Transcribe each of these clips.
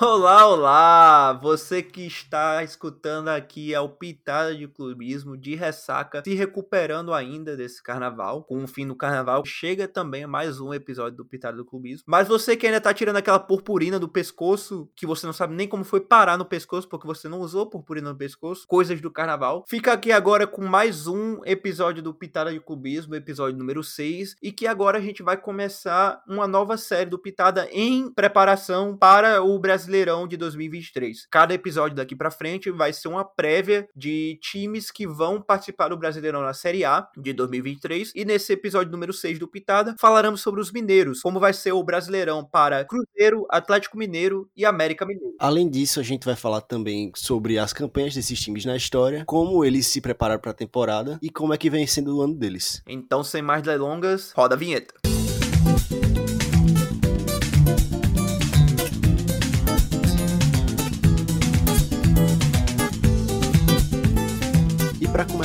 Olá, olá! Você que está escutando aqui é o Pitada de Clubismo de ressaca, se recuperando ainda desse carnaval. Com o fim do carnaval, chega também mais um episódio do Pitada do Clubismo. Mas você que ainda tá tirando aquela purpurina do pescoço, que você não sabe nem como foi parar no pescoço, porque você não usou purpurina no pescoço, coisas do carnaval. Fica aqui agora com mais um episódio do Pitada de Clubismo, episódio número 6, e que agora a gente vai começar uma nova série do Pitada em preparação para o Brasil Brasileirão de 2023. Cada episódio daqui para frente vai ser uma prévia de times que vão participar do Brasileirão na Série A de 2023 e nesse episódio número 6 do Pitada falaremos sobre os mineiros, como vai ser o Brasileirão para Cruzeiro, Atlético Mineiro e América Mineiro. Além disso, a gente vai falar também sobre as campanhas desses times na história, como eles se prepararam para a temporada e como é que vem sendo o ano deles. Então, sem mais delongas, roda a vinheta.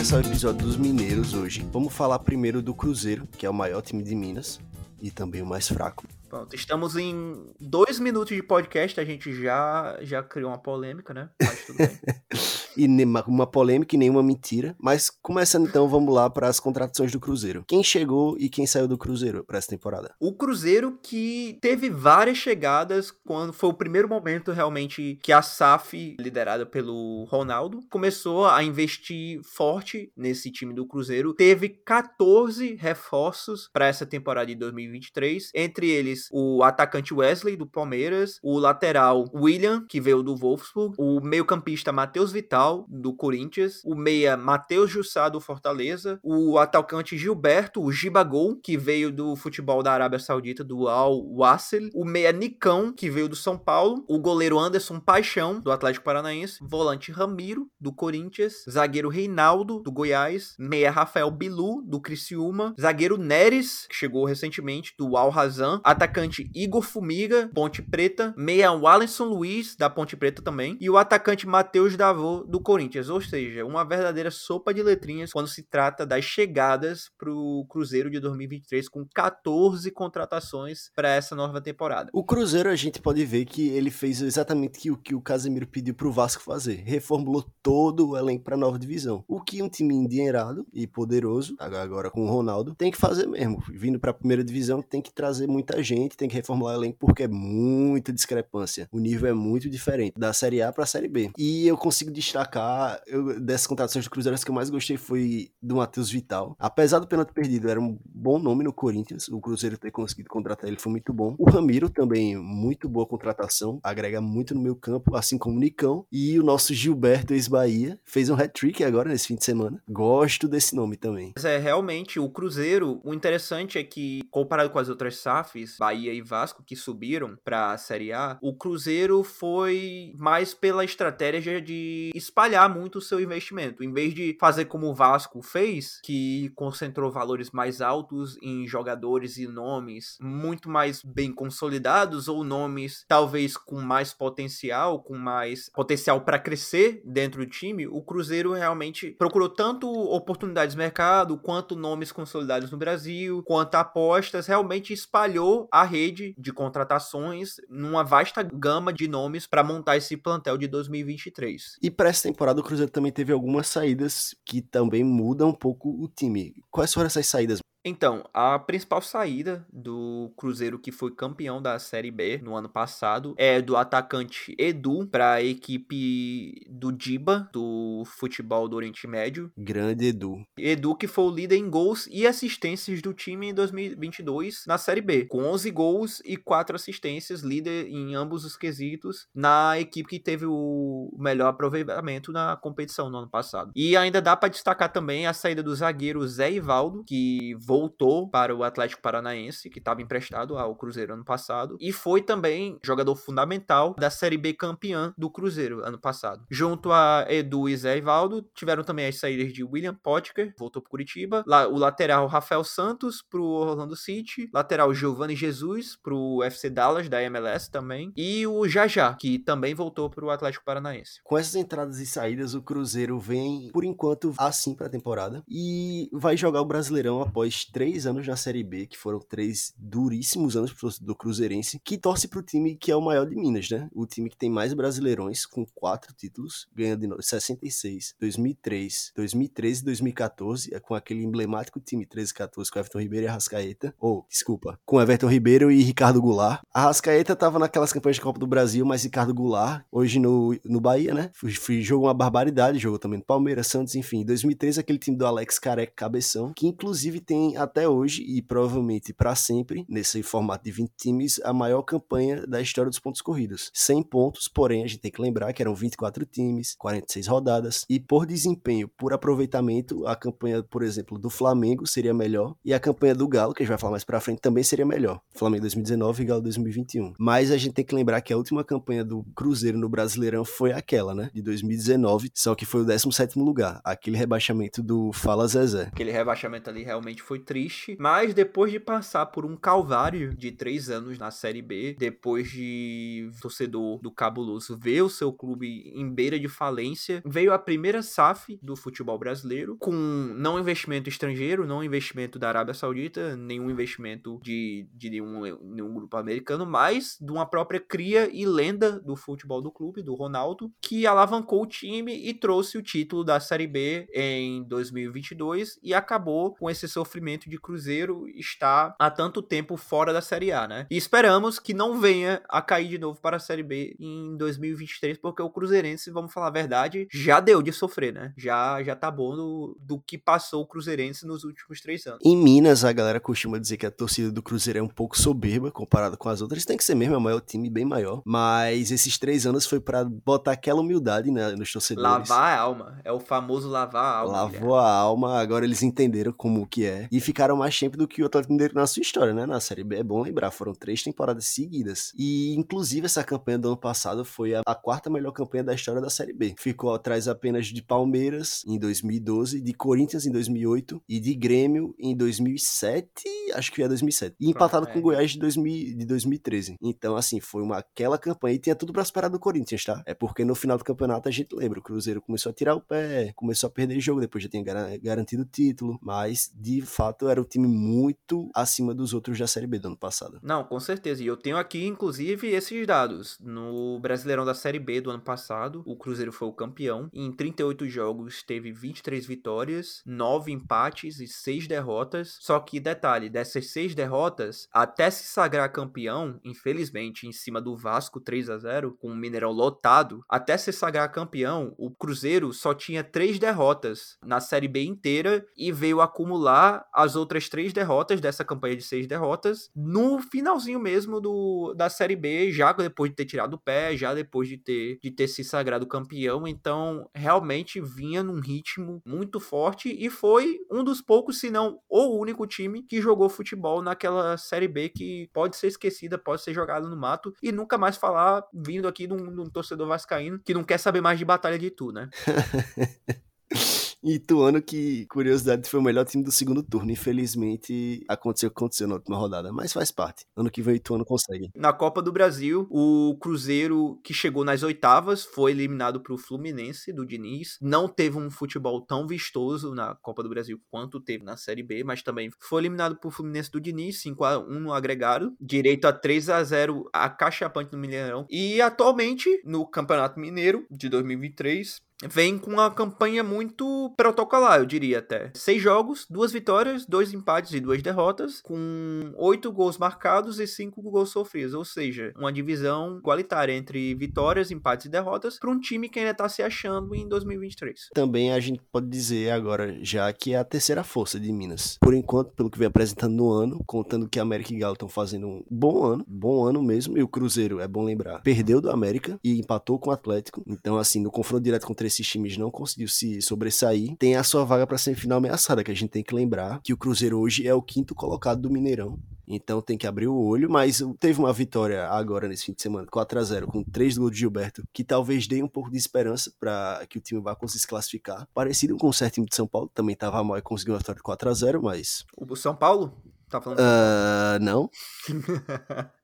Começar o episódio dos Mineiros hoje, vamos falar primeiro do Cruzeiro, que é o maior time de Minas e também o mais fraco. Pronto, estamos em dois minutos de podcast, a gente já, já criou uma polêmica, né? Mas tudo bem. e uma polêmica e nenhuma mentira. Mas começando então, vamos lá para as contratações do Cruzeiro. Quem chegou e quem saiu do Cruzeiro para essa temporada? O Cruzeiro que teve várias chegadas quando foi o primeiro momento realmente que a SAF, liderada pelo Ronaldo, começou a investir forte nesse time do Cruzeiro. Teve 14 reforços para essa temporada de 2023, entre eles o atacante Wesley do Palmeiras, o lateral William, que veio do Wolfsburg, o meio-campista Matheus Vital do Corinthians, o meia Matheus Jussá do Fortaleza, o atacante Gilberto, o Gibagol, que veio do futebol da Arábia Saudita, do Al Wassel, o meia Nicão, que veio do São Paulo, o goleiro Anderson Paixão, do Atlético Paranaense, volante Ramiro, do Corinthians, zagueiro Reinaldo, do Goiás, meia Rafael Bilu, do Criciúma, zagueiro Neres, que chegou recentemente, do Al Razan, atacante Igor Fumiga, Ponte Preta, meia Wallenson Luiz, da Ponte Preta também, e o atacante Matheus Davô, do Corinthians, ou seja, uma verdadeira sopa de letrinhas quando se trata das chegadas para o Cruzeiro de 2023 com 14 contratações para essa nova temporada. O Cruzeiro a gente pode ver que ele fez exatamente o que o Casemiro pediu para o Vasco fazer, reformulou todo o elenco para a nova divisão. O que um time endinheirado e poderoso, agora com o Ronaldo, tem que fazer mesmo. Vindo para a primeira divisão tem que trazer muita gente, tem que reformular o elenco porque é muita discrepância. O nível é muito diferente da Série A para a Série B. E eu consigo destacar destacar, eu, dessas contratações do Cruzeiro, as que eu mais gostei foi do Matheus Vital. Apesar do pênalti perdido, era um bom nome no Corinthians. O Cruzeiro ter conseguido contratar ele foi muito bom. O Ramiro também, muito boa contratação, agrega muito no meu campo, assim como o Nicão. E o nosso Gilberto, ex-Bahia, fez um hat-trick agora nesse fim de semana. Gosto desse nome também. Mas é, realmente, o Cruzeiro, o interessante é que, comparado com as outras SAFs, Bahia e Vasco, que subiram para a Série A, o Cruzeiro foi mais pela estratégia de espalhar muito o seu investimento. Em vez de fazer como o Vasco fez, que concentrou valores mais altos em jogadores e nomes muito mais bem consolidados ou nomes talvez com mais potencial, com mais potencial para crescer dentro do time, o Cruzeiro realmente procurou tanto oportunidades de mercado, quanto nomes consolidados no Brasil, quanto apostas, realmente espalhou a rede de contratações numa vasta gama de nomes para montar esse plantel de 2023. E para essa temporada o Cruzeiro também teve algumas saídas que também mudam um pouco o time. Quais foram essas saídas? Então, a principal saída do Cruzeiro que foi campeão da Série B no ano passado é do atacante Edu para a equipe do Diba, do futebol do Oriente Médio. Grande Edu. Edu que foi o líder em gols e assistências do time em 2022 na Série B, com 11 gols e 4 assistências, líder em ambos os quesitos na equipe que teve o melhor aproveitamento na competição no ano passado. E ainda dá para destacar também a saída do zagueiro Zé Ivaldo, que voltou para o Atlético Paranaense, que estava emprestado ao Cruzeiro ano passado, e foi também jogador fundamental da Série B campeã do Cruzeiro ano passado. Junto a Edu e Zé Ivaldo, tiveram também as saídas de William Potker, voltou para Curitiba, o lateral Rafael Santos para o Orlando City, lateral Giovanni Jesus para o FC Dallas da MLS também, e o Jajá, que também voltou para o Atlético Paranaense. Com essas entradas e saídas, o Cruzeiro vem, por enquanto, assim para a temporada e vai jogar o Brasileirão após três anos na Série B, que foram três duríssimos anos do Cruzeirense, que torce pro time que é o maior de Minas, né? O time que tem mais brasileirões, com quatro títulos, ganha de 66, 2003, 2013 e 2014, é com aquele emblemático time 13 14 com Everton Ribeiro e Arrascaeta. Ou, oh, desculpa, com Everton Ribeiro e Ricardo Goulart. Arrascaeta tava naquelas campanhas de Copa do Brasil, mas Ricardo Goulart, hoje no, no Bahia, né? Jogou uma barbaridade, jogou também no Palmeiras, Santos, enfim. Em 2013, aquele time do Alex Careca Cabeção, que inclusive tem até hoje e provavelmente para sempre, nesse formato de 20 times, a maior campanha da história dos pontos corridos. 100 pontos, porém, a gente tem que lembrar que eram 24 times, 46 rodadas, e por desempenho, por aproveitamento, a campanha, por exemplo, do Flamengo seria melhor, e a campanha do Galo, que a gente vai falar mais pra frente, também seria melhor. Flamengo 2019 e Galo 2021. Mas a gente tem que lembrar que a última campanha do Cruzeiro no Brasileirão foi aquela, né? De 2019, só que foi o 17 lugar. Aquele rebaixamento do Fala Zezé. Aquele rebaixamento ali realmente foi triste, mas depois de passar por um calvário de três anos na Série B, depois de torcedor do Cabuloso ver o seu clube em beira de falência, veio a primeira SAF do futebol brasileiro, com não investimento estrangeiro, não investimento da Arábia Saudita, nenhum investimento de, de nenhum, nenhum grupo americano, mas de uma própria cria e lenda do futebol do clube, do Ronaldo, que alavancou o time e trouxe o título da Série B em 2022 e acabou com esse sofrimento de Cruzeiro estar há tanto tempo fora da Série A, né? E esperamos que não venha a cair de novo para a Série B em 2023, porque o Cruzeirense, vamos falar a verdade, já deu de sofrer, né? Já, já tá bom do, do que passou o Cruzeirense nos últimos três anos. Em Minas, a galera costuma dizer que a torcida do Cruzeiro é um pouco soberba comparado com as outras. Tem que ser mesmo, é o maior time, bem maior. Mas esses três anos foi para botar aquela humildade né, nos torcedores. Lavar a alma. É o famoso lavar a alma. Lavou a alma, agora eles entenderam como que é. E ficaram mais tempo do que o Atlético Mineiro na sua história, né? Na Série B, é bom lembrar, foram três temporadas seguidas. E, inclusive, essa campanha do ano passado foi a, a quarta melhor campanha da história da Série B. Ficou atrás apenas de Palmeiras em 2012, de Corinthians em 2008 e de Grêmio em 2007, acho que é 2007. E empatado com é. Goiás de, 2000, de 2013. Então, assim, foi uma aquela campanha e tinha tudo para esperar do Corinthians, tá? É porque no final do campeonato a gente lembra, o Cruzeiro começou a tirar o pé, começou a perder jogo, depois já tinha garantido o título, mas de fato era um time muito acima dos outros da Série B do ano passado. Não, com certeza. E eu tenho aqui, inclusive, esses dados. No Brasileirão da Série B do ano passado, o Cruzeiro foi o campeão. Em 38 jogos teve 23 vitórias, 9 empates e 6 derrotas. Só que, detalhe, dessas 6 derrotas, até se sagrar campeão, infelizmente, em cima do Vasco 3 a 0 com o Mineirão lotado, até se sagrar campeão, o Cruzeiro só tinha 3 derrotas na Série B inteira e veio acumular as outras 3 derrotas dessa campanha de 6 derrotas no finalzinho mesmo do, da Série B, já depois de ter tirado o pé, já depois de ter, de ter se sagrado campeão. Então, realmente vinha num ritmo muito forte e foi um dos poucos, se não o único time que jogou futebol naquela Série B que pode ser esquecida, pode ser jogada no mato e nunca mais falar vindo aqui de um torcedor vascaíno que não quer saber mais de Batalha de Tu, né? E Ituano, que, curiosidade, foi o melhor time do segundo turno. Infelizmente, aconteceu o que aconteceu na última rodada, mas faz parte. Ano que vem Ituano consegue. Na Copa do Brasil, o Cruzeiro, que chegou nas oitavas, foi eliminado pro Fluminense do Diniz. Não teve um futebol tão vistoso na Copa do Brasil quanto teve na Série B, mas também foi eliminado pro Fluminense do Diniz, 5 a 1 no agregado. Direito a 3 a 0 a Cachapante no Mineirão. E atualmente, no Campeonato Mineiro de 2023, vem com uma campanha muito protocolar, eu diria até. Seis jogos, duas vitórias, dois empates e duas derrotas, com oito gols marcados e cinco gols sofridos, ou seja, uma divisão igualitária entre vitórias, empates e derrotas para um time que ainda está se achando em 2023. Também a gente pode dizer agora já que é a terceira força de Minas. Por enquanto, pelo que vem apresentando no ano, contando que América e Galo estão fazendo um bom ano, bom ano mesmo, e o Cruzeiro, é bom lembrar, perdeu do América e empatou com o Atlético. Então, assim, no confronto direto contra esses times não conseguiu se sobressair, tem a sua vaga para semifinal ameaçada, que a gente tem que lembrar que o Cruzeiro hoje é o quinto colocado do Mineirão. Então tem que abrir o olho, mas teve uma vitória agora nesse fim de semana, 4 a 0 com três gols de Gilberto, que talvez dê um pouco de esperança para que o time vá conseguir se classificar. Parecido com o certo time de São Paulo, também estava mal e conseguiu uma vitória de 4 a 0 mas... O São Paulo? Tá falando? Uh, não.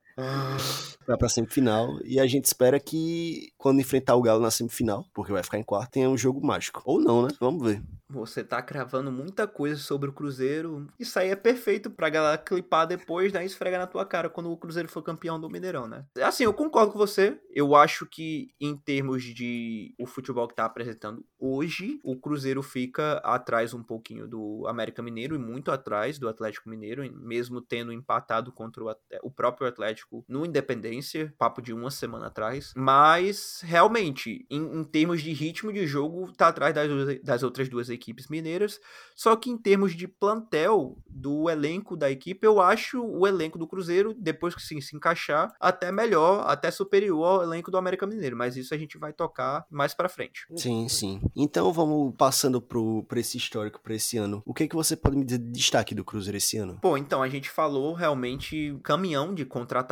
vai pra semifinal. E a gente espera que quando enfrentar o Galo na semifinal, porque vai ficar em quarto, tenha um jogo mágico. Ou não, né? Vamos ver. você tá cravando muita coisa sobre o Cruzeiro. Isso aí é perfeito pra galera clipar depois, né? Esfregar na tua cara quando o Cruzeiro for campeão do Mineirão, né? Assim, eu concordo com você. Eu acho que em termos de o futebol que tá apresentando hoje, o Cruzeiro fica atrás um pouquinho do América Mineiro e muito atrás do Atlético Mineiro, mesmo tendo empatado contra o, o próprio Atlético no Independência, papo de uma semana atrás. Mas, realmente, em, em termos de ritmo de jogo, tá atrás das, das outras duas equipes mineiras. Só que em termos de plantel do elenco da equipe, eu acho o elenco do Cruzeiro, depois que sim, se encaixar, até melhor, até superior ao elenco do América Mineiro. Mas isso a gente vai tocar mais pra frente. Sim, sim. Então vamos passando pro, pra esse histórico, pra esse ano. O que é que você pode me dizer de destaque do Cruzeiro esse ano? Pô, então a gente falou realmente caminhão de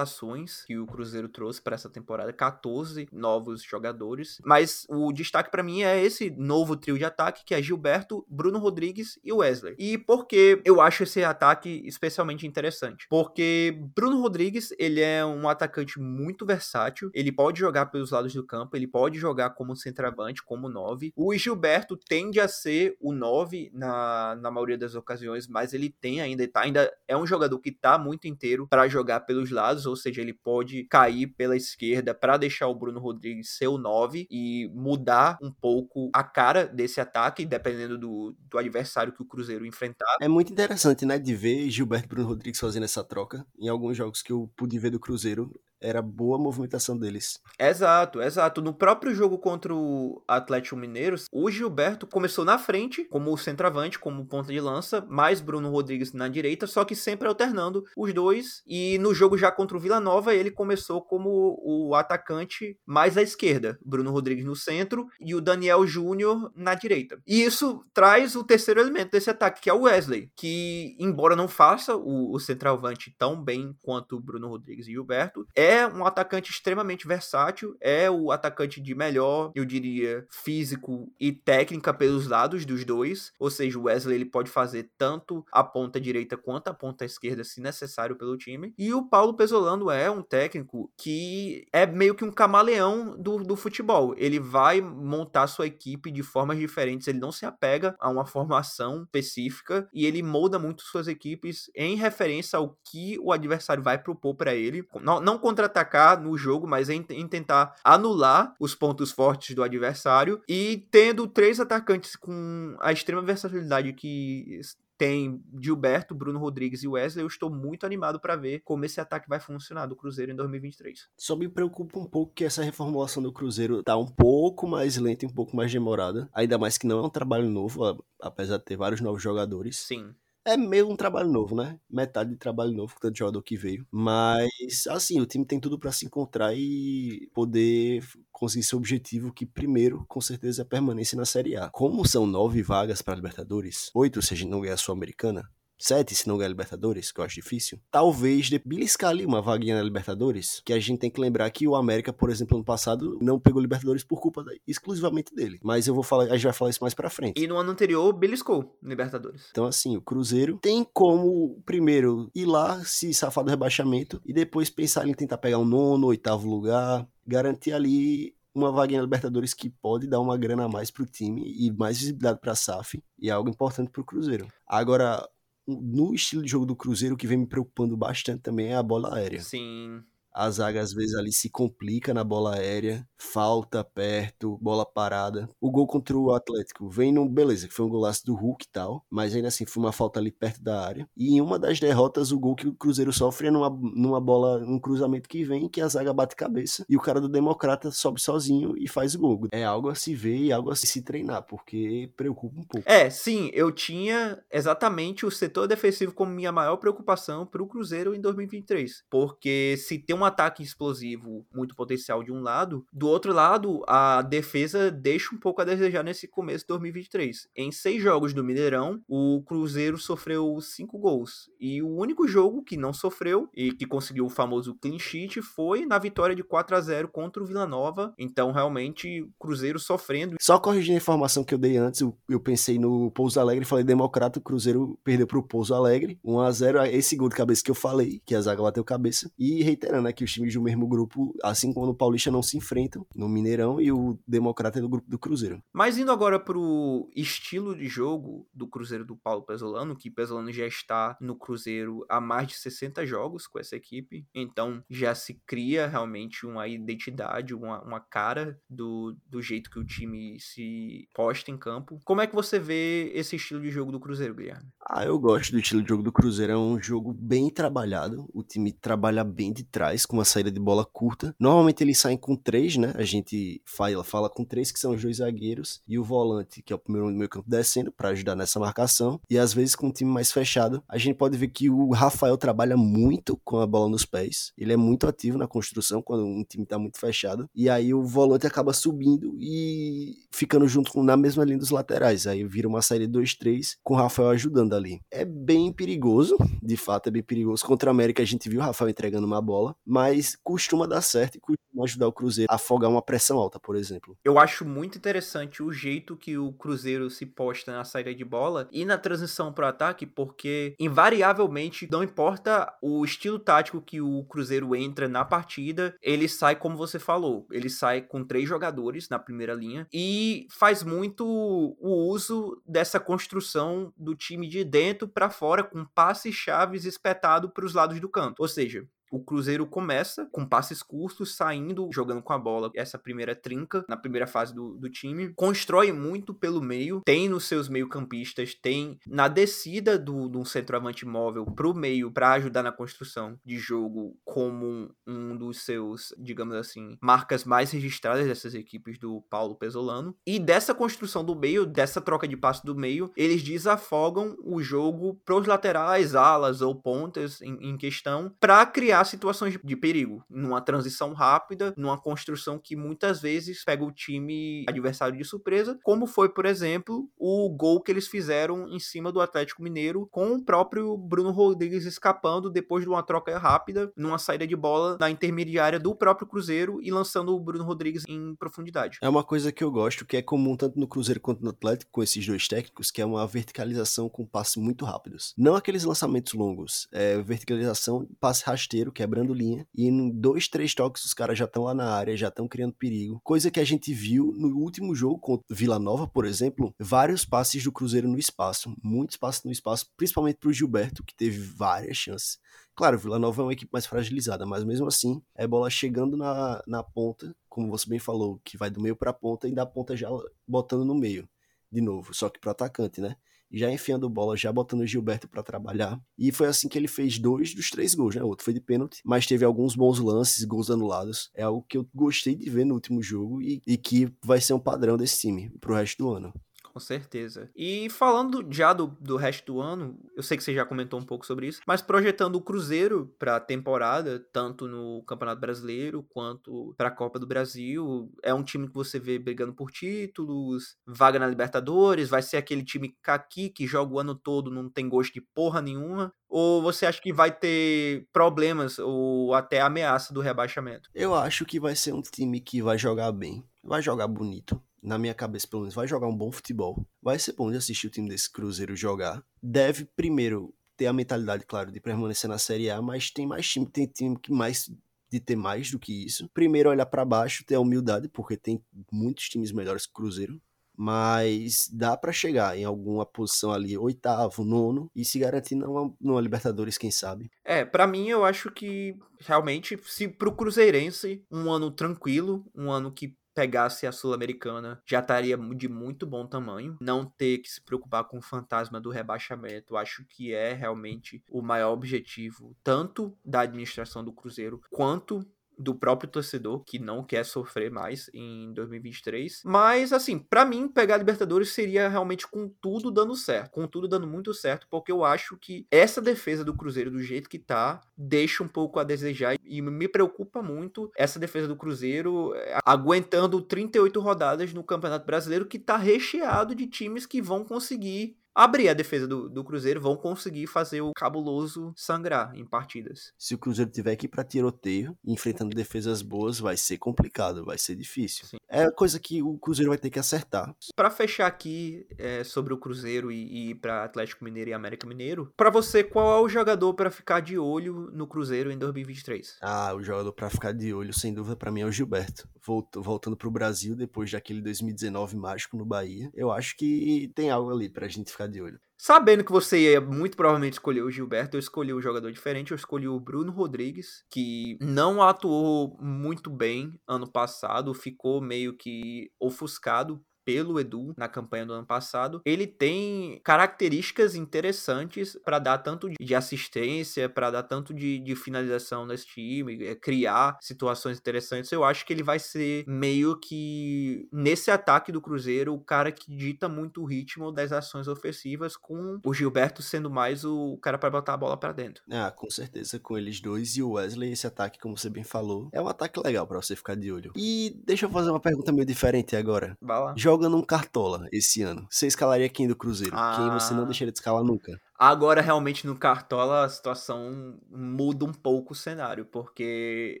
contratações que o Cruzeiro trouxe para essa temporada, 14 novos jogadores. Mas o destaque para mim é esse novo trio de ataque que é Gilberto, Bruno Rodrigues e Wesley. E por que eu acho esse ataque especialmente interessante? Porque Bruno Rodrigues, ele é um atacante muito versátil, ele pode jogar pelos lados do campo, ele pode jogar como centroavante, como 9. O Gilberto tende a ser o 9 na, na maioria das ocasiões, mas ele tem ainda, tá, ainda é um jogador que tá muito inteiro para jogar pelos lados, ou seja, ele pode cair pela esquerda para deixar o Bruno Rodrigues ser o 9 e mudar um pouco a cara desse ataque, dependendo do, do adversário que o Cruzeiro enfrentar. É muito interessante, né, de ver Gilberto Bruno Rodrigues fazendo essa troca. Em alguns jogos que eu pude ver do Cruzeiro, era boa a movimentação deles. Exato, exato. No próprio jogo contra o Atlético Mineiro, o Gilberto começou na frente, como centroavante, como ponta de lança, mais Bruno Rodrigues na direita, só que sempre alternando os dois. E no jogo já contra o Vila Nova, ele começou como o atacante mais à esquerda, Bruno Rodrigues no centro e o Daniel Júnior na direita. E isso traz o terceiro elemento desse ataque, que é o Wesley, que embora não faça o, o centroavante tão bem quanto Bruno Rodrigues e Gilberto, é é um atacante extremamente versátil, é o atacante de melhor, eu diria, físico e técnica pelos lados dos dois. Ou seja, o Wesley ele pode fazer tanto a ponta direita quanto a ponta esquerda, se necessário, pelo time. E o Paulo Pesolano é um técnico que é meio que um camaleão do, do futebol. Ele vai montar sua equipe de formas diferentes, ele não se apega a uma formação específica e ele molda muito suas equipes em referência ao que o adversário vai propor para ele. Não, não contra contra-atacar no jogo, mas em, em, tentar anular os pontos fortes do adversário e tendo três atacantes com a extrema versatilidade que tem Gilberto, Bruno Rodrigues e Wesley, eu estou muito animado para ver como esse ataque vai funcionar do Cruzeiro em 2023. Só me preocupa um pouco que essa reformulação do Cruzeiro tá um pouco mais lenta e um pouco mais demorada, ainda mais que não é um trabalho novo, apesar de ter vários novos jogadores. Sim. É meio um trabalho novo, né? Metade de trabalho novo, tanto jogador que veio. Mas, assim, o time tem tudo para se encontrar e poder conseguir seu objetivo, que primeiro, com certeza, é permanência na Série A. Como são nove vagas para Libertadores, oito se a gente não ganhar a Sul-Americana, sete se não ganhar Libertadores, que eu acho difícil. Talvez de beliscar ali uma vaguinha na Libertadores, que a gente tem que lembrar que o América, por exemplo, ano passado não pegou Libertadores por culpa da, exclusivamente dele. Mas eu vou falar, a gente vai falar isso mais pra frente. E no ano anterior beliscou Libertadores. Então assim, o Cruzeiro tem como primeiro ir lá se safar do rebaixamento e depois pensar em tentar pegar um nono, oitavo lugar, garantir ali uma vaguinha na Libertadores que pode dar uma grana a mais pro time e mais visibilidade pra SAF e é algo importante pro Cruzeiro. Agora, no estilo de jogo do Cruzeiro, o que vem me preocupando bastante também é a bola aérea. Sim. A zaga às vezes ali se complica na bola aérea, falta perto, bola parada. O gol contra o Atlético vem no. Beleza, que foi um golaço do Hulk e tal, mas ainda assim foi uma falta ali perto da área. E em uma das derrotas, o gol que o Cruzeiro sofre é numa, numa bola, num cruzamento que vem, que a zaga bate cabeça e o cara do Democrata sobe sozinho e faz o gol. É algo a se ver e algo a se treinar, porque preocupa um pouco. É, sim, eu tinha exatamente o setor defensivo como minha maior preocupação para o Cruzeiro em 2023. Porque se tem um um ataque explosivo muito potencial de um lado, do outro lado, a defesa deixa um pouco a desejar nesse começo de 2023. Em seis jogos do Mineirão, o Cruzeiro sofreu cinco gols. E o único jogo que não sofreu e que conseguiu o famoso clean sheet foi na vitória de 4 a 0 contra o Vila Nova. Então, realmente, o Cruzeiro sofrendo. Só corrigindo a informação que eu dei antes, eu, pensei no Pouso Alegre, falei Democrata, o Cruzeiro perdeu pro Pouso Alegre, 1 a 0 esse gol de cabeça que eu falei, que a zaga bateu cabeça. E reiterando, né, que os times do mesmo grupo, assim como no Paulista, não se enfrentam no Mineirão e o Democrata é do grupo do Cruzeiro. Mas indo agora pro estilo de jogo do Cruzeiro do Paulo Pesolano, que Pesolano já está no Cruzeiro há mais de 60 jogos com essa equipe, então já se cria realmente uma identidade, uma, uma cara do, do jeito que o time se posta em campo. Como é que você vê esse estilo de jogo do Cruzeiro, Guilherme? Ah, eu gosto do estilo de jogo do Cruzeiro. É um jogo bem trabalhado. O time trabalha bem de trás, com uma saída de bola curta. Normalmente eles saem com três, né? A gente fala, fala com três, que são os dois zagueiros, e o volante, que é o primeiro no meio campo, descendo para ajudar nessa marcação. E às vezes com um time mais fechado, a gente pode ver que o Rafael trabalha muito com a bola nos pés. Ele é muito ativo na construção quando um time tá muito fechado. E aí o volante acaba subindo e ficando junto com, na mesma linha dos laterais. Aí vira uma série 2-3 com o Rafael ajudando ali. É bem perigoso, de fato é bem perigoso. Contra a América a gente viu o Rafael entregando uma bola, mas costuma dar certo e costuma ajudar o Cruzeiro a afogar uma pressão alta, por exemplo. Eu acho muito interessante o jeito que o Cruzeiro se posta na saída de bola e na transição para o ataque, porque invariavelmente, não importa o estilo tático que o Cruzeiro entra na partida, ele sai como você falou, ele sai com três jogadores na primeira linha e faz muito o uso dessa construção do time de dentro para fora com passes chaves espetado para os lados do campo. Ou seja, o Cruzeiro começa com passes curtos, saindo, jogando com a bola essa primeira trinca na primeira fase do, do time. Constrói muito pelo meio, tem nos seus meio-campistas, tem na descida do, do centroavante móvel pro meio para ajudar na construção de jogo como um, dos seus, digamos assim, marcas mais registradas dessas equipes do Paulo Pesolano. E dessa construção do meio, dessa troca de passe do meio, eles desafogam o jogo pros laterais, alas ou pontas em, em questão para criar situações de perigo, numa transição rápida, numa construção que muitas vezes pega o time adversário de surpresa, como foi, por exemplo, o gol que eles fizeram em cima do Atlético Mineiro com o próprio Bruno Rodrigues escapando depois de uma troca rápida, numa saída de bola na intermediária do próprio Cruzeiro e lançando o Bruno Rodrigues em profundidade. É uma coisa que eu gosto, que é comum tanto no Cruzeiro quanto no Atlético, com esses dois técnicos, que é uma verticalização com passes muito rápidos. Não aqueles lançamentos longos, é verticalização, passe rasteiro, quebrando linha, e em dois, três toques os caras já estão lá na área, já estão criando perigo. Coisa que a gente viu no último jogo contra Vila Nova, por exemplo, vários passes do Cruzeiro no espaço, muitos passes no espaço, principalmente pro Gilberto, que teve várias chances. Claro, Vila Nova é uma equipe mais fragilizada, mas mesmo assim, é bola chegando na, na ponta, como você bem falou, que vai do meio para a ponta e da ponta já botando no meio, de novo, só que pro atacante, né? Já enfiando bola, já botando o Gilberto para trabalhar. E foi assim que ele fez dois dos três gols, né? O outro foi de pênalti, mas teve alguns bons lances, gols anulados. É algo que eu gostei de ver no último jogo e, e que vai ser um padrão desse time pro resto do ano com certeza. E falando já do, do resto do ano, eu sei que você já comentou um pouco sobre isso, mas projetando o Cruzeiro para a temporada, tanto no Campeonato Brasileiro quanto para a Copa do Brasil, é um time que você vê brigando por títulos, vaga na Libertadores, vai ser aquele time caqui que joga o ano todo, não tem gosto de porra nenhuma, ou você acha que vai ter problemas ou até ameaça do rebaixamento? Eu acho que vai ser um time que vai jogar bem, vai jogar bonito na minha cabeça, pelo menos, vai jogar um bom futebol. Vai ser bom de assistir o time desse Cruzeiro jogar. Deve, primeiro, ter a mentalidade, claro, de permanecer na Série A, mas tem mais time, tem time que mais de ter mais do que isso. Primeiro, olhar para baixo, ter a humildade, porque tem muitos times melhores que o Cruzeiro. Mas dá para chegar em alguma posição ali, oitavo, nono, e se garantir numa, numa Libertadores, quem sabe. É, para mim eu acho que realmente, se pro Cruzeirense, um ano tranquilo, um ano que pegasse a Sul-Americana, já estaria de muito bom tamanho. Não ter que se preocupar com o fantasma do rebaixamento, acho que é realmente o maior objetivo, tanto da administração do Cruzeiro quanto do próprio torcedor que não quer sofrer mais em 2023. Mas assim, para mim pegar a Libertadores seria realmente com tudo dando certo, com tudo dando muito certo, porque eu acho que essa defesa do Cruzeiro do jeito que tá deixa um pouco a desejar e me preocupa muito essa defesa do Cruzeiro eh, aguentando 38 rodadas no Campeonato Brasileiro que tá recheado de times que vão conseguir abrir a defesa do, do Cruzeiro, vão conseguir fazer o cabuloso sangrar em partidas. Se o Cruzeiro tiver que ir para tiroteio, enfrentando defesas boas, vai ser complicado, vai ser difícil. Sim. É coisa que o Cruzeiro vai ter que acertar. Para fechar aqui é, sobre o Cruzeiro e, e ir para Atlético Mineiro e América Mineiro, para você, qual é o jogador para ficar de olho no Cruzeiro em 2023? Ah, o jogador para ficar de olho, sem dúvida, para mim é o Gilberto. voltando pro Brasil depois daquele 2019 mágico no Bahia. Eu acho que tem algo ali pra gente ficar de olho. Sabendo que você ia muito provavelmente escolher o Gilberto, eu escolhi um jogador diferente, eu escolhi o Bruno Rodrigues, que não atuou muito bem ano passado, ficou meio que ofuscado pelo Edu na campanha do ano passado, ele tem características interessantes para dar tanto de assistência, para dar tanto de, de, finalização nesse time, é, criar situações interessantes. Eu acho que ele vai ser meio que nesse ataque do Cruzeiro o cara que dita muito o ritmo das ações ofensivas, com o Gilberto sendo mais o cara para botar a bola para dentro. Ah, com certeza, com eles dois e o Wesley, esse ataque, como você bem falou, é um ataque legal para você ficar de olho. E deixa eu fazer uma pergunta meio diferente agora. Vai lá joga num Cartola esse ano, você escalaria quem do Cruzeiro? Ah. Quem você não ah. deixaria de escalar nunca? Agora, realmente, no Cartola, a situação muda um pouco o cenário, porque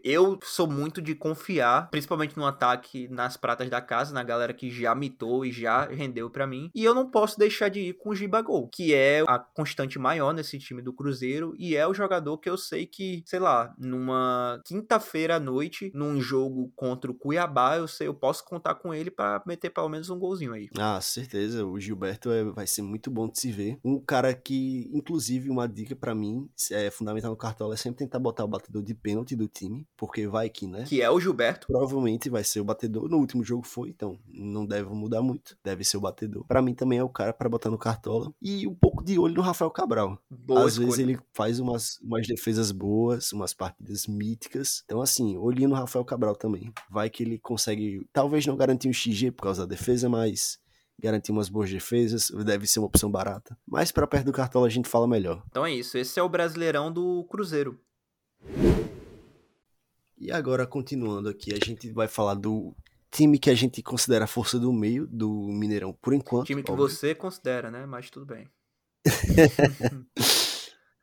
eu sou muito de confiar, principalmente no ataque, nas pratas da casa, na galera que já mitou e já rendeu para mim. E eu não posso deixar de ir com o Gibagol, que é a constante maior nesse time do Cruzeiro e é o jogador que eu sei que, sei lá, numa quinta-feira à noite, num jogo contra o Cuiabá, eu sei, eu posso contar com ele para meter pelo menos um golzinho aí. Ah, certeza. O Gilberto é, vai ser muito bom de se ver. Um cara que inclusive, uma dica para mim, é fundamental no cartola, é sempre tentar botar o batedor de pênalti do time, porque vai que, né? Que é o Gilberto. Provavelmente vai ser o batedor. No último jogo foi, então não deve mudar muito. Deve ser o batedor. Para mim também é o cara para botar no cartola. E um pouco de olho no Rafael Cabral. Boa Às escolha. vezes ele faz umas, umas defesas boas, umas partidas míticas. Então, assim, olhinho no Rafael Cabral também. Vai que ele consegue, talvez não garantir um XG por causa da defesa, mas garantir umas boas defesas, deve ser uma opção barata. Mas para perto do cartola a gente fala melhor. Então é isso, esse é o Brasileirão do Cruzeiro. E agora, continuando aqui, a gente vai falar do time que a gente considera a força do meio do Mineirão, por enquanto. Time que óbvio. você considera, né? Mas tudo bem.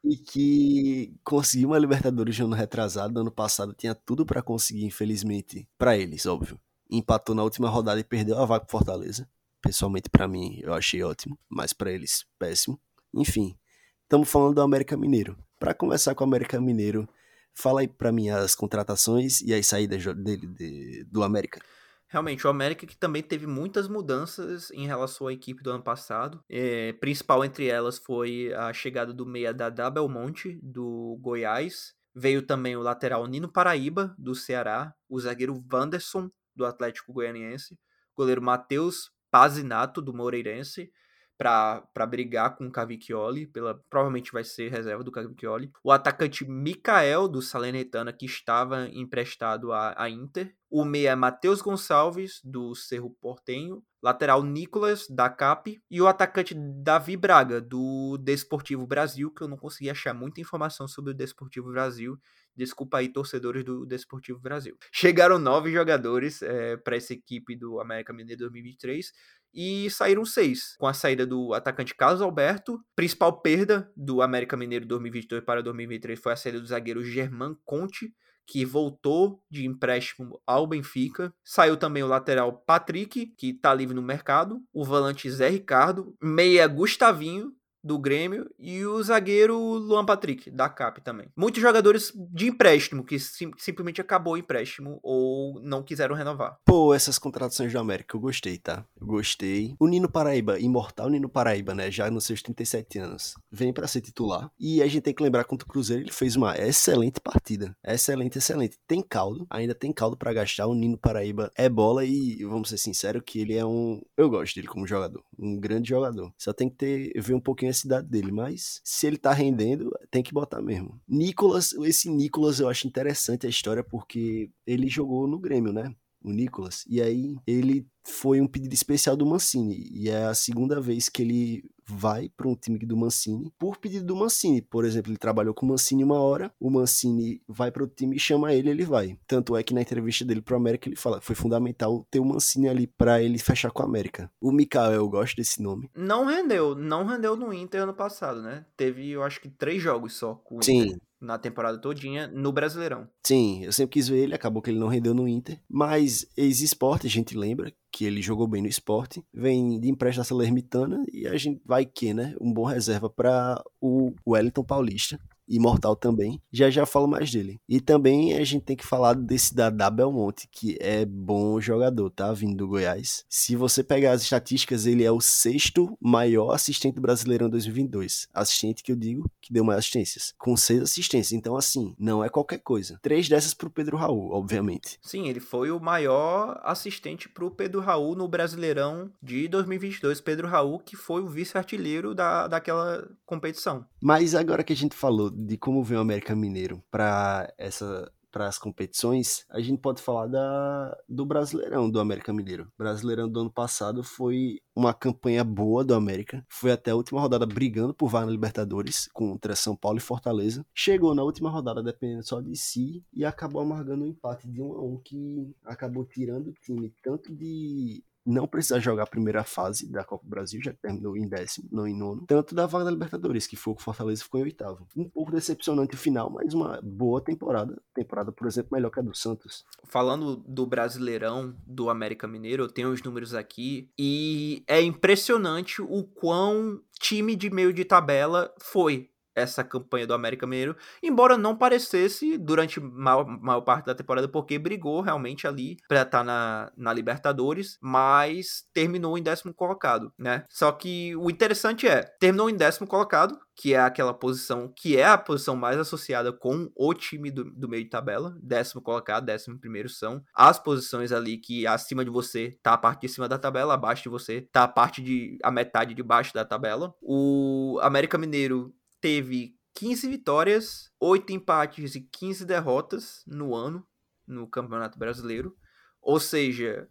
e que conseguiu uma Libertadores no ano retrasado, ano passado tinha tudo para conseguir, infelizmente, para eles, óbvio. Empatou na última rodada e perdeu a vaga pro Fortaleza. Pessoalmente, para mim, eu achei ótimo, mas para eles, péssimo. Enfim, estamos falando do América Mineiro. Para começar com o América Mineiro, fala aí para mim as contratações e as saídas dele de, do América. Realmente, o América que também teve muitas mudanças em relação à equipe do ano passado. É, principal entre elas foi a chegada do meia da Belmonte, do Goiás. Veio também o lateral Nino Paraíba, do Ceará. O zagueiro Wanderson, do Atlético Goianiense. Goleiro Matheus Pazinato, do Moreirense, para brigar com o Cavicchioli, pela, provavelmente vai ser reserva do Cavicchioli. O atacante Mikael, do Salernitana, que estava emprestado à, à Inter. O meia Matheus Gonçalves, do Cerro Portenho. Lateral Nicolas, da CAP. E o atacante Davi Braga, do Desportivo Brasil, que eu não consegui achar muita informação sobre o Desportivo Brasil. Desculpa aí, torcedores do Desportivo Brasil. Chegaram nove jogadores é, para essa equipe do América Mineiro 2023 e saíram seis, com a saída do atacante Carlos Alberto. Principal perda do América Mineiro 2022 para 2023 foi a saída do zagueiro Germán Conte, que voltou de empréstimo ao Benfica. Saiu também o lateral Patrick, que está livre no mercado. O volante Zé Ricardo. Meia Gustavinho, do Grêmio e o zagueiro Luan Patrick, da CAP também. Muitos jogadores de empréstimo que sim, simplesmente acabou o empréstimo ou não quiseram renovar. Pô, essas contratações do América eu gostei, tá? Eu gostei. O Nino Paraíba, imortal Nino Paraíba, né? Já nos seus 37 anos, vem para ser titular. E a gente tem que lembrar contra o Cruzeiro, ele fez uma excelente partida. Excelente, excelente. Tem caldo, ainda tem caldo para gastar. O Nino Paraíba é bola e vamos ser sinceros que ele é um. Eu gosto dele como jogador. Um grande jogador. Só tem que ter ver um pouquinho cidade dele, mas se ele tá rendendo, tem que botar mesmo. Nicolas, esse Nicolas eu acho interessante a história porque ele jogou no Grêmio, né? O Nicolas. E aí ele foi um pedido especial do Mancini. E é a segunda vez que ele vai para um time do Mancini por pedido do Mancini. Por exemplo, ele trabalhou com o Mancini uma hora, o Mancini vai para o time e chama ele, ele vai. Tanto é que na entrevista dele pro América ele fala foi fundamental ter o Mancini ali para ele fechar com a América. O Mikael, eu gosto desse nome. Não rendeu, não rendeu no Inter ano passado, né? Teve, eu acho que três jogos só com o Sim. Inter. Na temporada todinha no Brasileirão. Sim, eu sempre quis ver ele, acabou que ele não rendeu no Inter, mas ex-esporte, a gente lembra que ele jogou bem no esporte, vem de empréstimo da Salernitana e a gente vai que, né, um bom reserva para o Wellington Paulista, Imortal também. Já já falo mais dele. E também a gente tem que falar desse da Belmonte, que é bom jogador, tá? Vindo do Goiás. Se você pegar as estatísticas, ele é o sexto maior assistente brasileiro em 2022. Assistente que eu digo que deu mais assistências. Com seis assistências. Então, assim, não é qualquer coisa. Três dessas pro Pedro Raul, obviamente. Sim, ele foi o maior assistente pro Pedro Raul no Brasileirão de 2022. Pedro Raul, que foi o vice-artilheiro da, daquela competição. Mas agora que a gente falou de como vem o América Mineiro para essa para as competições, a gente pode falar da, do Brasileirão do América Mineiro. Brasileirão do ano passado foi uma campanha boa do América. Foi até a última rodada brigando por vaga na Libertadores contra São Paulo e Fortaleza. Chegou na última rodada dependendo só de si e acabou amargando um empate de 1 a 1 que acabou tirando o time tanto de não precisa jogar a primeira fase da Copa do Brasil, já terminou em décimo, não em nono. Tanto da vaga da Libertadores, que foi que o Fortaleza ficou em oitavo. Um pouco decepcionante o final, mas uma boa temporada. Temporada, por exemplo, melhor que a do Santos. Falando do Brasileirão, do América Mineiro, eu tenho os números aqui e é impressionante o quão time de meio de tabela foi essa campanha do América Mineiro, embora não parecesse durante maior, maior parte da temporada, porque brigou realmente ali para estar tá na, na Libertadores, mas terminou em décimo colocado, né? Só que o interessante é, terminou em décimo colocado, que é aquela posição que é a posição mais associada com o time do, do meio de tabela, décimo colocado, décimo primeiro são as posições ali que acima de você tá a parte de cima da tabela, abaixo de você tá a parte de a metade de baixo da tabela. O América Mineiro teve 15 vitórias, 8 empates e 15 derrotas no ano no Campeonato Brasileiro. Ou seja,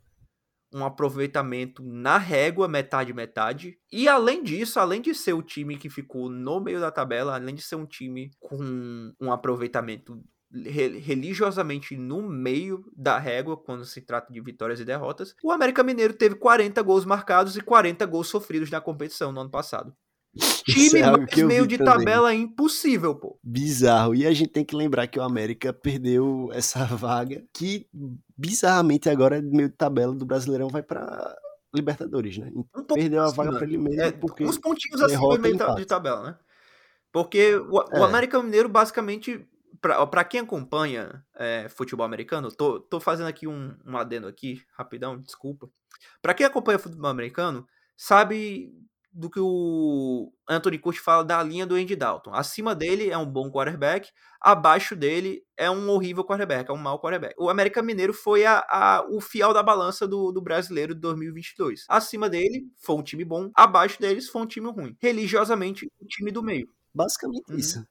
um aproveitamento na régua, metade metade. E além disso, além de ser o time que ficou no meio da tabela, além de ser um time com um aproveitamento religiosamente no meio da régua quando se trata de vitórias e derrotas, o América Mineiro teve 40 gols marcados e 40 gols sofridos na competição no ano passado. Time é meio de também. tabela é impossível, pô. Bizarro. E a gente tem que lembrar que o América perdeu essa vaga, que bizarramente agora meio de tabela do Brasileirão vai para Libertadores, né? Um perdeu a vaga para ele mesmo é, porque uns pontinhos acima de tabela, né? Porque o, é. o América Mineiro basicamente para quem acompanha é, futebol americano, tô, tô fazendo aqui um, um adendo aqui, rapidão, desculpa. Para quem acompanha futebol americano, sabe do que o Anthony Curti fala da linha do Andy Dalton. Acima dele é um bom quarterback, abaixo dele é um horrível quarterback, é um mau quarterback. O América Mineiro foi a, a, o fiel da balança do, do brasileiro de 2022. Acima dele foi um time bom, abaixo deles foi um time ruim. Religiosamente, o um time do meio. Basicamente uhum. isso.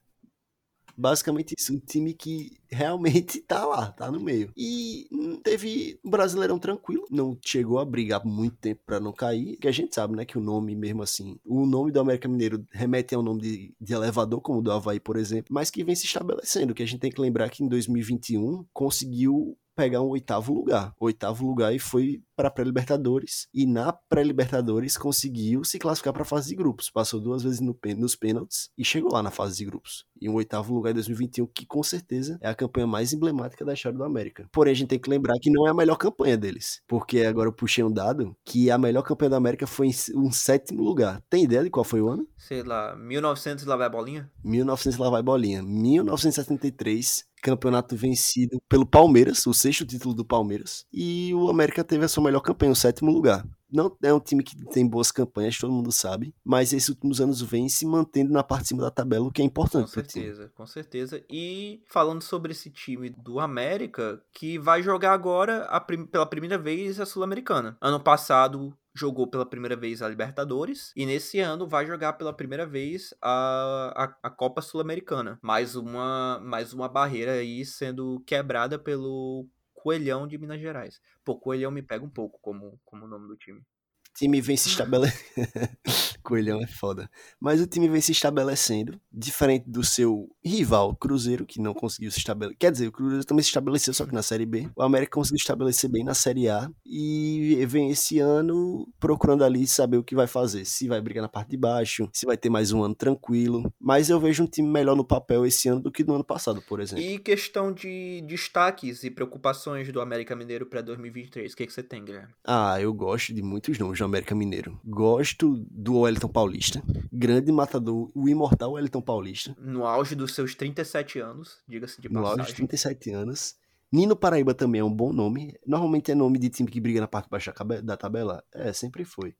Basicamente isso, um time que realmente tá lá, tá no meio. E teve um Brasileirão tranquilo, não chegou a brigar muito tempo para não cair, que a gente sabe, né, que o nome mesmo assim, o nome do América Mineiro remete ao nome de, de elevador, como o do Havaí, por exemplo, mas que vem se estabelecendo, que a gente tem que lembrar que em 2021 conseguiu pegar um oitavo lugar. Oitavo lugar e foi para pré-libertadores e na pré-libertadores conseguiu se classificar para a fase de grupos. Passou duas vezes no, nos pênaltis e chegou lá na fase de grupos. E um oitavo lugar em 2021 que com certeza é a campanha mais emblemática da história do América. Porém a gente tem que lembrar que não é a melhor campanha deles, porque agora eu puxei um dado que a melhor campanha da América foi em um sétimo lugar. Tem ideia de qual foi o ano? Sei lá, 1900 lá vai bolinha? 1900 lá vai bolinha. 1973 campeonato vencido pelo Palmeiras, o sexto título do Palmeiras, e o América teve a sua melhor campanha, o sétimo lugar. Não é um time que tem boas campanhas, todo mundo sabe, mas esses últimos anos vem se mantendo na parte de cima da tabela, o que é importante. Com certeza, com certeza. E falando sobre esse time do América, que vai jogar agora prim pela primeira vez a Sul-Americana. Ano passado jogou pela primeira vez a Libertadores e nesse ano vai jogar pela primeira vez a, a, a Copa Sul-Americana. Mais uma, mais uma barreira aí sendo quebrada pelo Coelhão de Minas Gerais. Pô, Coelhão me pega um pouco como, como nome do time. Time vem se estabelecendo. Coelhão é foda. Mas o time vem se estabelecendo, diferente do seu rival, Cruzeiro, que não conseguiu se estabelecer. Quer dizer, o Cruzeiro também se estabeleceu, só que na Série B. O América conseguiu estabelecer bem na Série A. E vem esse ano procurando ali saber o que vai fazer. Se vai brigar na parte de baixo, se vai ter mais um ano tranquilo. Mas eu vejo um time melhor no papel esse ano do que no ano passado, por exemplo. E questão de destaques e preocupações do América Mineiro para 2023, o que, que você tem, Guilherme? Ah, eu gosto de muitos nomes América Mineiro. Gosto do Wellington Paulista, grande matador, o imortal Wellington Paulista. No auge dos seus 37 anos, diga-se de No passagem. auge de 37 anos. Nino Paraíba também é um bom nome. Normalmente é nome de time que briga na parte cabe- da tabela. É, sempre foi.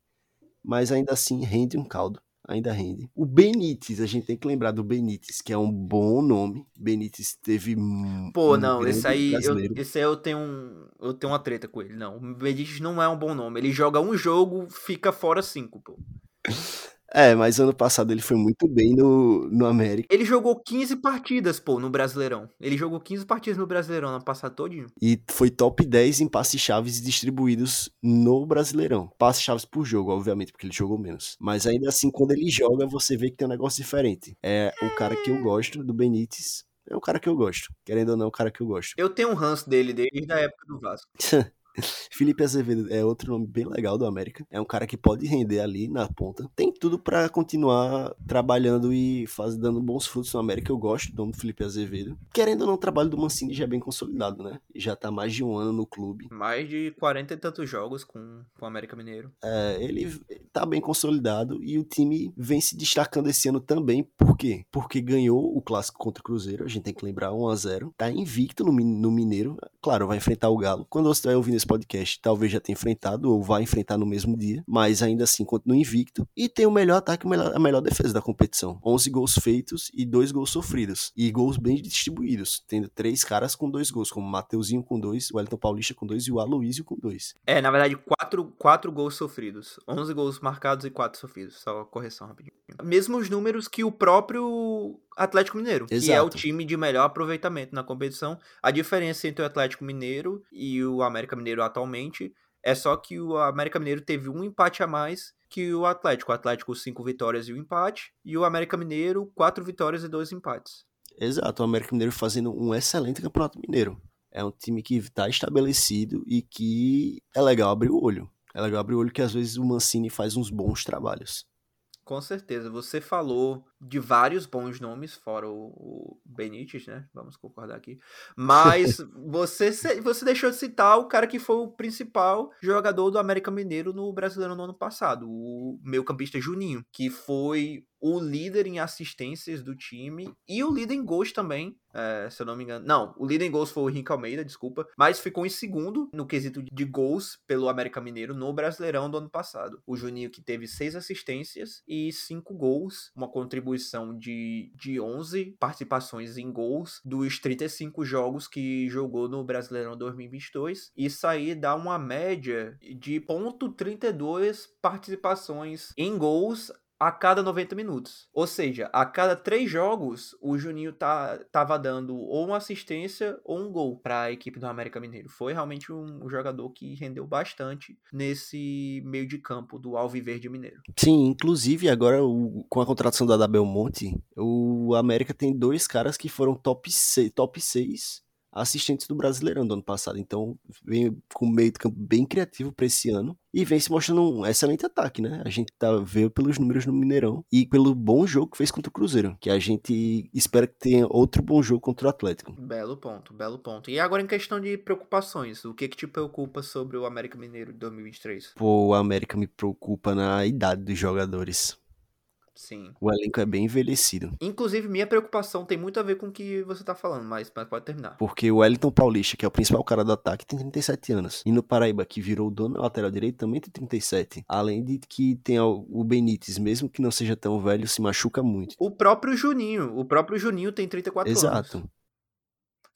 Mas ainda assim rende um caldo. Ainda rende. O Benítez, a gente tem que lembrar do Benítez, que é um bom nome. Benítez teve. Pô, um não, esse aí, eu, esse aí eu tenho um, eu tenho uma treta com ele. Não, o Benítez não é um bom nome. Ele joga um jogo, fica fora cinco, pô. É, mas ano passado ele foi muito bem no, no América. Ele jogou 15 partidas, pô, no Brasileirão. Ele jogou 15 partidas no Brasileirão na passada todinho. E foi top 10 em passes chaves distribuídos no Brasileirão. Passes chaves por jogo, obviamente, porque ele jogou menos. Mas ainda assim, quando ele joga, você vê que tem um negócio diferente. É o cara que eu gosto, do Benítez. É o cara que eu gosto. Querendo ou não, é o cara que eu gosto. Eu tenho um ranço dele desde a época do Vasco. Felipe Azevedo é outro nome bem legal do América. É um cara que pode render ali na ponta. Tem tudo pra continuar trabalhando e faz, dando bons frutos no América. Eu gosto do nome do Felipe Azevedo. Querendo ou não, o trabalho do Mancini já é bem consolidado, né? Já tá mais de um ano no clube. Mais de 40 e tantos jogos com, com o América Mineiro. É, ele tá bem consolidado e o time vem se destacando esse ano também. Por quê? Porque ganhou o clássico contra o Cruzeiro, a gente tem que lembrar 1 a 0 Tá invicto no, no Mineiro. Claro, vai enfrentar o Galo. Quando você estiver ouvindo esse podcast, talvez já tenha enfrentado ou vai enfrentar no mesmo dia, mas ainda assim continua invicto. E tem o melhor ataque, melhor- a melhor defesa da competição. 11 gols feitos e 2 gols sofridos. E gols bem distribuídos, tendo três caras com dois gols, como o Mateuzinho com dois, o Wellington Paulista com dois e o Aloysio com dois. É, na verdade, 4 quatro, quatro gols sofridos. 11 gols marcados e 4 sofridos. Só correção rapidinho. Mesmos números que o próprio Atlético Mineiro, que é o Exato. time de melhor aproveitamento na competição. A diferença entre o Atlético Mineiro e o América Mineiro atualmente é só que o América Mineiro teve um empate a mais que o Atlético. O Atlético, cinco vitórias e um empate. E o América Mineiro, quatro vitórias e dois empates. Exato, o América Mineiro fazendo um excelente campeonato mineiro. É um time que está estabelecido e que é legal abrir o olho. É legal abrir o olho que às vezes o Mancini faz uns bons trabalhos. Com certeza. Você falou de vários bons nomes, fora o, o Benítez, né? Vamos concordar aqui. Mas você, você deixou de citar o cara que foi o principal jogador do América Mineiro no Brasileiro no ano passado, o meio-campista Juninho, que foi o líder em assistências do time e o líder em gols também, é, se eu não me engano. Não, o líder em gols foi o Henrique Almeida, desculpa, mas ficou em segundo no quesito de gols pelo América Mineiro no Brasileirão do ano passado. O Juninho que teve seis assistências e cinco gols, uma contribuição de, de 11 participações em gols dos 35 jogos que jogou no Brasileirão 2022. Isso aí dá uma média de ponto .32 participações em gols a cada 90 minutos. Ou seja, a cada três jogos, o Juninho tá, tava dando ou uma assistência ou um gol para a equipe do América Mineiro. Foi realmente um, jogador que rendeu bastante nesse meio de campo do Alviverde Mineiro. Sim, inclusive agora o- com a contratação do Adabel Monte, o América tem dois caras que foram top 6, top 6 assistentes do Brasileirão do ano passado. Então vem com um meio de campo bem criativo para esse ano e vem se mostrando um excelente ataque, né? A gente tá vendo pelos números no Mineirão e pelo bom jogo que fez contra o Cruzeiro, que a gente espera que tenha outro bom jogo contra o Atlético. Belo ponto, belo ponto. E agora em questão de preocupações, o que que te preocupa sobre o América Mineiro de 2023? Pô, o América me preocupa na idade dos jogadores. Sim. O elenco é bem envelhecido. Inclusive, minha preocupação tem muito a ver com o que você tá falando, mas, mas pode terminar. Porque o Wellington Paulista, que é o principal cara do ataque, tem 37 anos. E no Paraíba, que virou o dono da lateral direito, também tem 37. Além de que tem o Benítez, mesmo que não seja tão velho, se machuca muito. O próprio Juninho, o próprio Juninho tem 34 anos. Exato.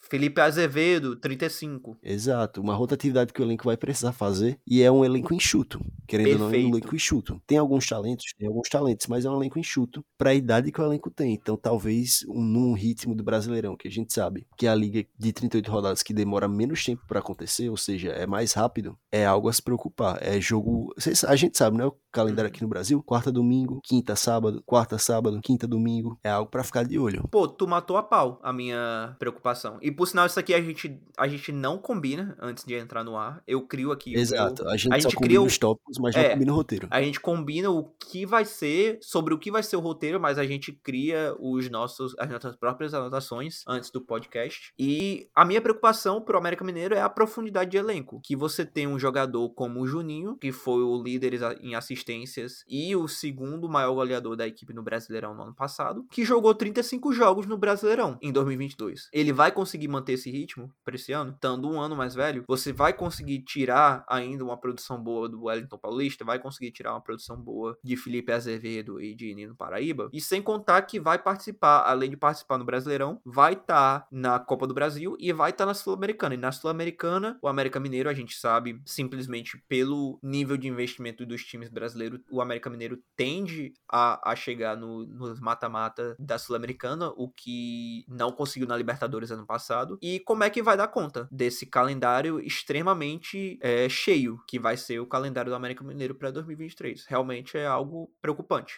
Felipe Azevedo, 35. Exato, uma rotatividade que o elenco vai precisar fazer e é um elenco enxuto, querendo Perfeito. ou não, é um elenco enxuto. Tem alguns talentos, tem alguns talentos, mas é um elenco enxuto para a idade que o elenco tem. Então, talvez um, num ritmo do Brasileirão, que a gente sabe que é a liga de 38 rodadas que demora menos tempo para acontecer, ou seja, é mais rápido, é algo a se preocupar. É jogo, a gente sabe, né, o calendário aqui no Brasil, quarta domingo, quinta sábado, quarta sábado, quinta domingo, é algo para ficar de olho. Pô, tu matou a pau a minha preocupação. E por sinal, isso aqui a gente, a gente não combina antes de entrar no ar. Eu crio aqui. Exato. a gente, a gente cria os tópicos, mas é, não combina o roteiro. A gente combina o que vai ser, sobre o que vai ser o roteiro, mas a gente cria os nossos, as nossas próprias anotações antes do podcast. E a minha preocupação pro América Mineiro é a profundidade de elenco. Que você tem um jogador como o Juninho, que foi o líder em assistências e o segundo maior goleador da equipe no Brasileirão no ano passado, que jogou 35 jogos no Brasileirão em 2022. Ele vai conseguir manter esse ritmo para esse ano, estando um ano mais velho, você vai conseguir tirar ainda uma produção boa do Wellington Paulista, vai conseguir tirar uma produção boa de Felipe Azevedo e de Nino Paraíba, e sem contar que vai participar, além de participar no Brasileirão, vai estar tá na Copa do Brasil e vai estar tá na Sul-Americana. E na Sul-Americana, o América Mineiro, a gente sabe, simplesmente pelo nível de investimento dos times brasileiros, o América Mineiro tende a, a chegar no, nos mata-mata da Sul-Americana, o que não conseguiu na Libertadores ano passado. E como é que vai dar conta desse calendário extremamente é, cheio que vai ser o calendário do América Mineiro para 2023? Realmente é algo preocupante.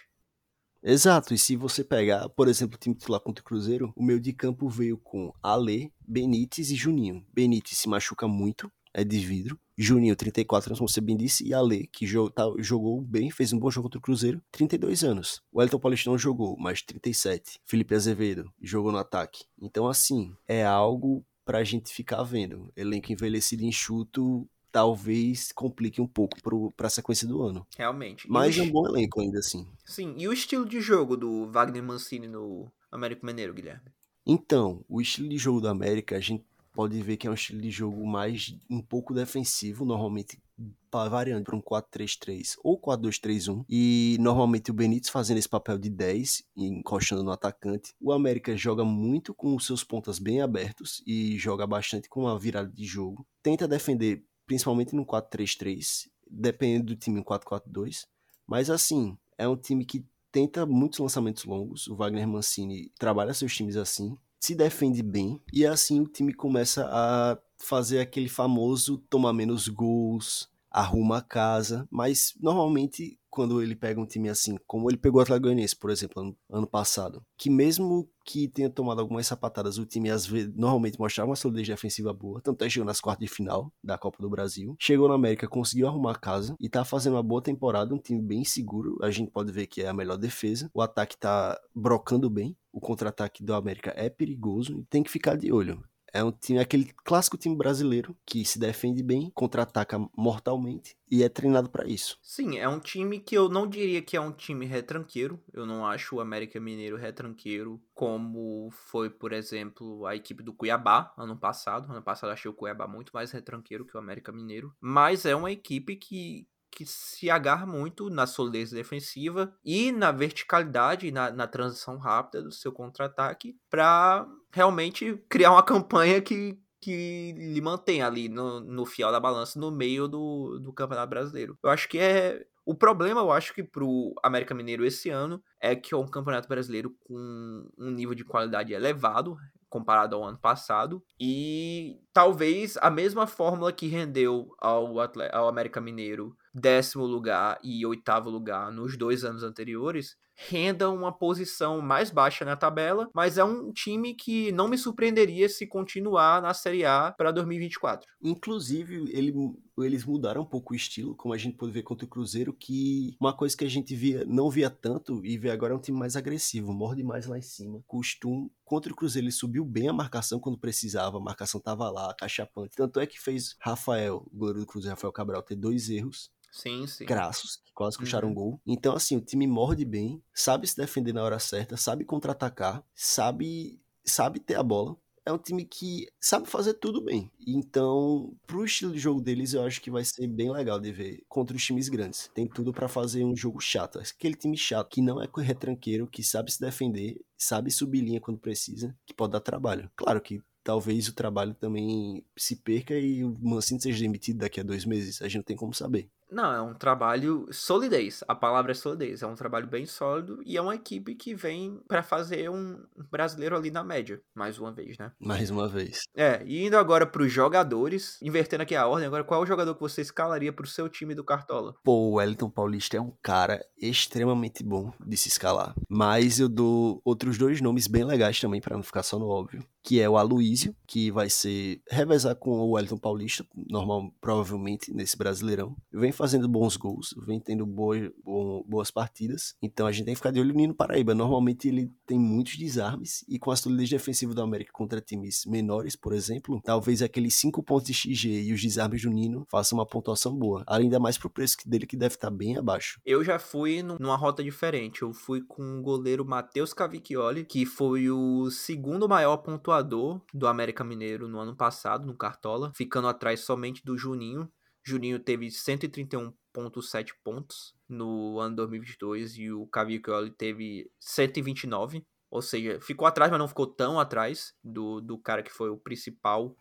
Exato, e se você pegar, por exemplo, o time titular contra o Cruzeiro, o meio de campo veio com Ale, Benítez e Juninho. Benítez se machuca muito, é de vidro. Juninho, 34 como você bem disse, e Ale, que jogou, tá, jogou bem, fez um bom jogo contra o Cruzeiro, 32 anos. O Elton Paulista não jogou, mas 37. Felipe Azevedo jogou no ataque. Então, assim, é algo pra gente ficar vendo. Elenco envelhecido enxuto talvez complique um pouco para a sequência do ano. Realmente. Mas é um bom elenco ainda assim. Sim, e o estilo de jogo do Wagner Mancini no Américo Mineiro, Guilherme? Então, o estilo de jogo do América, a gente pode ver que é um estilo de jogo mais um pouco defensivo, normalmente variando para um 4-3-3 ou 4-2-3-1 e normalmente o Benítez fazendo esse papel de 10 encostando no atacante. O América joga muito com os seus pontas bem abertos e joga bastante com a virada de jogo. Tenta defender principalmente no 4-3-3, dependendo do time 4-4-2, mas assim, é um time que tenta muitos lançamentos longos. O Wagner Mancini trabalha seus times assim se defende bem e assim o time começa a fazer aquele famoso tomar menos gols, arruma a casa, mas normalmente quando ele pega um time assim, como ele pegou o Atlético Goianiense, por exemplo, ano, ano, passado, que mesmo que tenha tomado algumas sapatadas, o time às vezes normalmente mostrava uma solidez defensiva boa, tanto é chegou nas quartas de final da Copa do Brasil, chegou na América, conseguiu arrumar a casa e tá fazendo uma boa temporada, um time bem seguro, a gente pode ver que é a melhor defesa, o ataque tá brocando bem, o contra-ataque do América é perigoso e tem que ficar de olho. É um time, aquele clássico time brasileiro que se defende bem, contra-ataca mortalmente e é treinado para isso. Sim, é um time que eu não diria que é um time retranqueiro. Eu não acho o América Mineiro retranqueiro como foi, por exemplo, a equipe do Cuiabá ano passado. Ano passado achei o Cuiabá muito mais retranqueiro que o América Mineiro. Mas é uma equipe que, que se agarra muito na solidez defensiva e na verticalidade, na, na transição rápida do seu contra-ataque, para realmente criar uma campanha que, que lhe mantém ali no, no fiel da balança no meio do, do Campeonato Brasileiro. Eu acho que é. O problema, eu acho que pro América Mineiro esse ano é que é um campeonato brasileiro com um nível de qualidade elevado, comparado ao ano passado. E talvez a mesma fórmula que rendeu ao, ao América Mineiro décimo lugar e oitavo lugar nos dois anos anteriores, renda uma posição mais baixa na tabela, mas é um time que não me surpreenderia se continuar na Série A para 2024. Inclusive, ele, eles mudaram um pouco o estilo, como a gente pode ver contra o Cruzeiro, que uma coisa que a gente via, não via tanto e vê agora é um time mais agressivo, morde mais lá em cima. Costume contra o Cruzeiro ele subiu bem a marcação quando precisava, a marcação tava lá, cachapante. Tanto é que fez Rafael, o goleiro do Cruzeiro, Rafael Cabral, ter dois erros Sim, sim. Crassos, que quase puxaram uhum. gol. Então, assim, o time morde bem, sabe se defender na hora certa, sabe contra-atacar, sabe, sabe ter a bola. É um time que sabe fazer tudo bem. Então, pro estilo de jogo deles, eu acho que vai ser bem legal de ver contra os times grandes. Tem tudo para fazer um jogo chato. Aquele time chato que não é retranqueiro, que sabe se defender, sabe subir linha quando precisa, que pode dar trabalho. Claro que talvez o trabalho também se perca e o Mancini seja demitido daqui a dois meses. A gente não tem como saber. Não, é um trabalho solidez. A palavra é solidez. É um trabalho bem sólido e é uma equipe que vem para fazer um brasileiro ali na média, mais uma vez, né? Mais uma vez. É, e indo agora para os jogadores, invertendo aqui a ordem, agora qual é o jogador que você escalaria para o seu time do Cartola? Pô, o Wellington Paulista é um cara extremamente bom de se escalar, mas eu dou outros dois nomes bem legais também para não ficar só no óbvio, que é o Aloísio, que vai ser revezar com o Wellington Paulista, normal provavelmente nesse Brasileirão. Vem fazendo bons gols, vem tendo boas, boas partidas. Então a gente tem que ficar de olho no Nino Paraíba. Normalmente ele tem muitos desarmes e com a solidez defensiva do América contra times menores, por exemplo, talvez aqueles 5 pontos de XG e os desarmes do Nino façam uma pontuação boa. Ainda mais pro preço dele que deve estar tá bem abaixo. Eu já fui numa rota diferente. Eu fui com o goleiro Matheus Cavicchioli, que foi o segundo maior pontuador do América Mineiro no ano passado, no Cartola, ficando atrás somente do Juninho. Juninho teve 131,7 pontos no ano 2022 e o Cavicchioli teve 129. Ou seja, ficou atrás, mas não ficou tão atrás do, do cara que foi o principal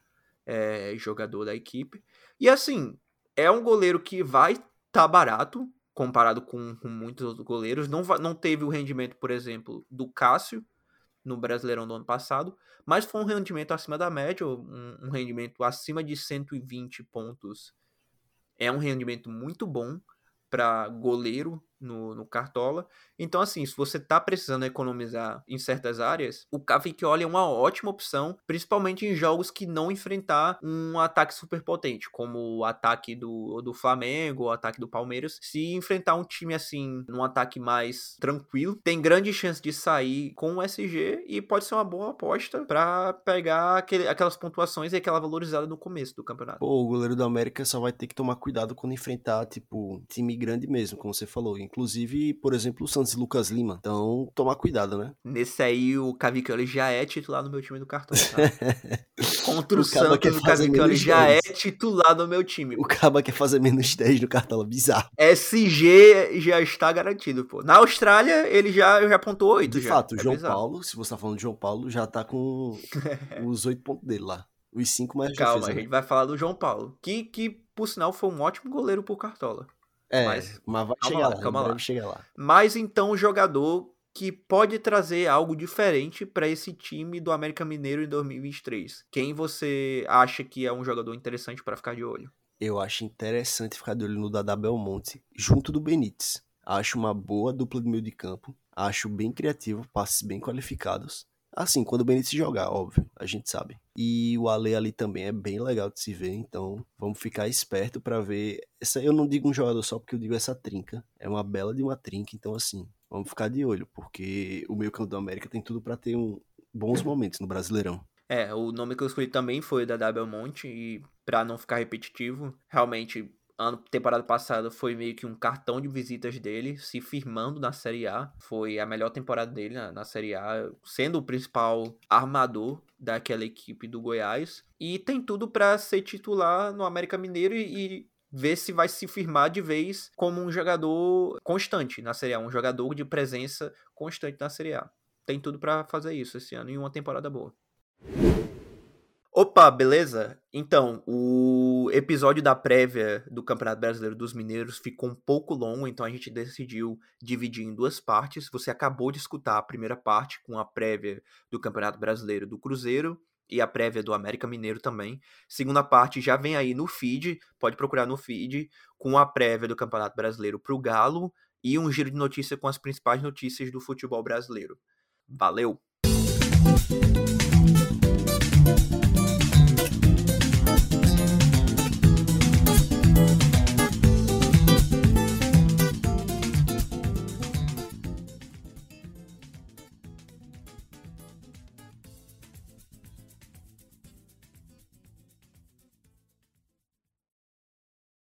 é, jogador da equipe. E assim, é um goleiro que vai estar tá barato comparado com, com, muitos outros goleiros. Não, não teve o rendimento, por exemplo, do Cássio no Brasileirão do ano passado, mas foi um rendimento acima da média, um, um rendimento acima de 120 pontos é um rendimento muito bom para goleiro no, no Cartola. Então, assim, se você tá precisando economizar em certas áreas, o Cavicchioli é uma ótima opção, principalmente em jogos que não enfrentar um ataque super potente, como o ataque do, do Flamengo, o ataque do Palmeiras. Se enfrentar um time assim, num ataque mais tranquilo, tem grande chance de sair com o SG e pode ser uma boa aposta para pegar aquele, aquelas pontuações e aquela valorizada no começo do campeonato. Pô, o goleiro do América só vai ter que tomar cuidado quando enfrentar, tipo, time grande mesmo, como você falou Inclusive, por exemplo, o Santos e Lucas Lima. Então, tomar cuidado, né? Nesse aí, o Cavicchioli já é titular no meu time do cartão, tá? Contra o, o Santos, o Cavicchioli já é titular no meu time. O Caba quer fazer menos 10 no cartão, bizarro. SG já está garantido, pô. Na Austrália, ele já, já apontou 8. De já. fato, o é João bizarro. Paulo, se você tá falando de João Paulo, já tá com os 8 pontos dele lá. Os 5 mais Calma, a gente vai falar do João Paulo. Que, que, por sinal, foi um ótimo goleiro pro Cartola. É, mas, mas vai chegar lá, calma lá. chegar lá. Mas então o jogador que pode trazer algo diferente para esse time do América Mineiro em 2023. Quem você acha que é um jogador interessante para ficar de olho? Eu acho interessante ficar de olho no Dada Belmonte, junto do Benítez. Acho uma boa dupla de meio de campo. Acho bem criativo, passes bem qualificados. Assim, quando o Benítez jogar, óbvio, a gente sabe. E o Ale ali também é bem legal de se ver, então vamos ficar esperto para ver. Essa, eu não digo um jogador só porque eu digo essa trinca. É uma bela de uma trinca, então assim, vamos ficar de olho, porque o meio campo do América tem tudo para ter um, bons momentos no Brasileirão. É, o nome que eu escolhi também foi da W Monte, e para não ficar repetitivo, realmente ano temporada passada foi meio que um cartão de visitas dele, se firmando na Série A. Foi a melhor temporada dele na, na Série A, sendo o principal armador daquela equipe do Goiás. E tem tudo para ser titular no América Mineiro e, e ver se vai se firmar de vez como um jogador constante na Série A, um jogador de presença constante na Série A. Tem tudo para fazer isso esse ano em uma temporada boa. Opa, beleza? Então, o episódio da prévia do Campeonato Brasileiro dos Mineiros ficou um pouco longo, então a gente decidiu dividir em duas partes. Você acabou de escutar a primeira parte com a prévia do Campeonato Brasileiro do Cruzeiro e a prévia do América Mineiro também. Segunda parte já vem aí no feed, pode procurar no feed, com a prévia do Campeonato Brasileiro para o Galo e um giro de notícia com as principais notícias do futebol brasileiro. Valeu!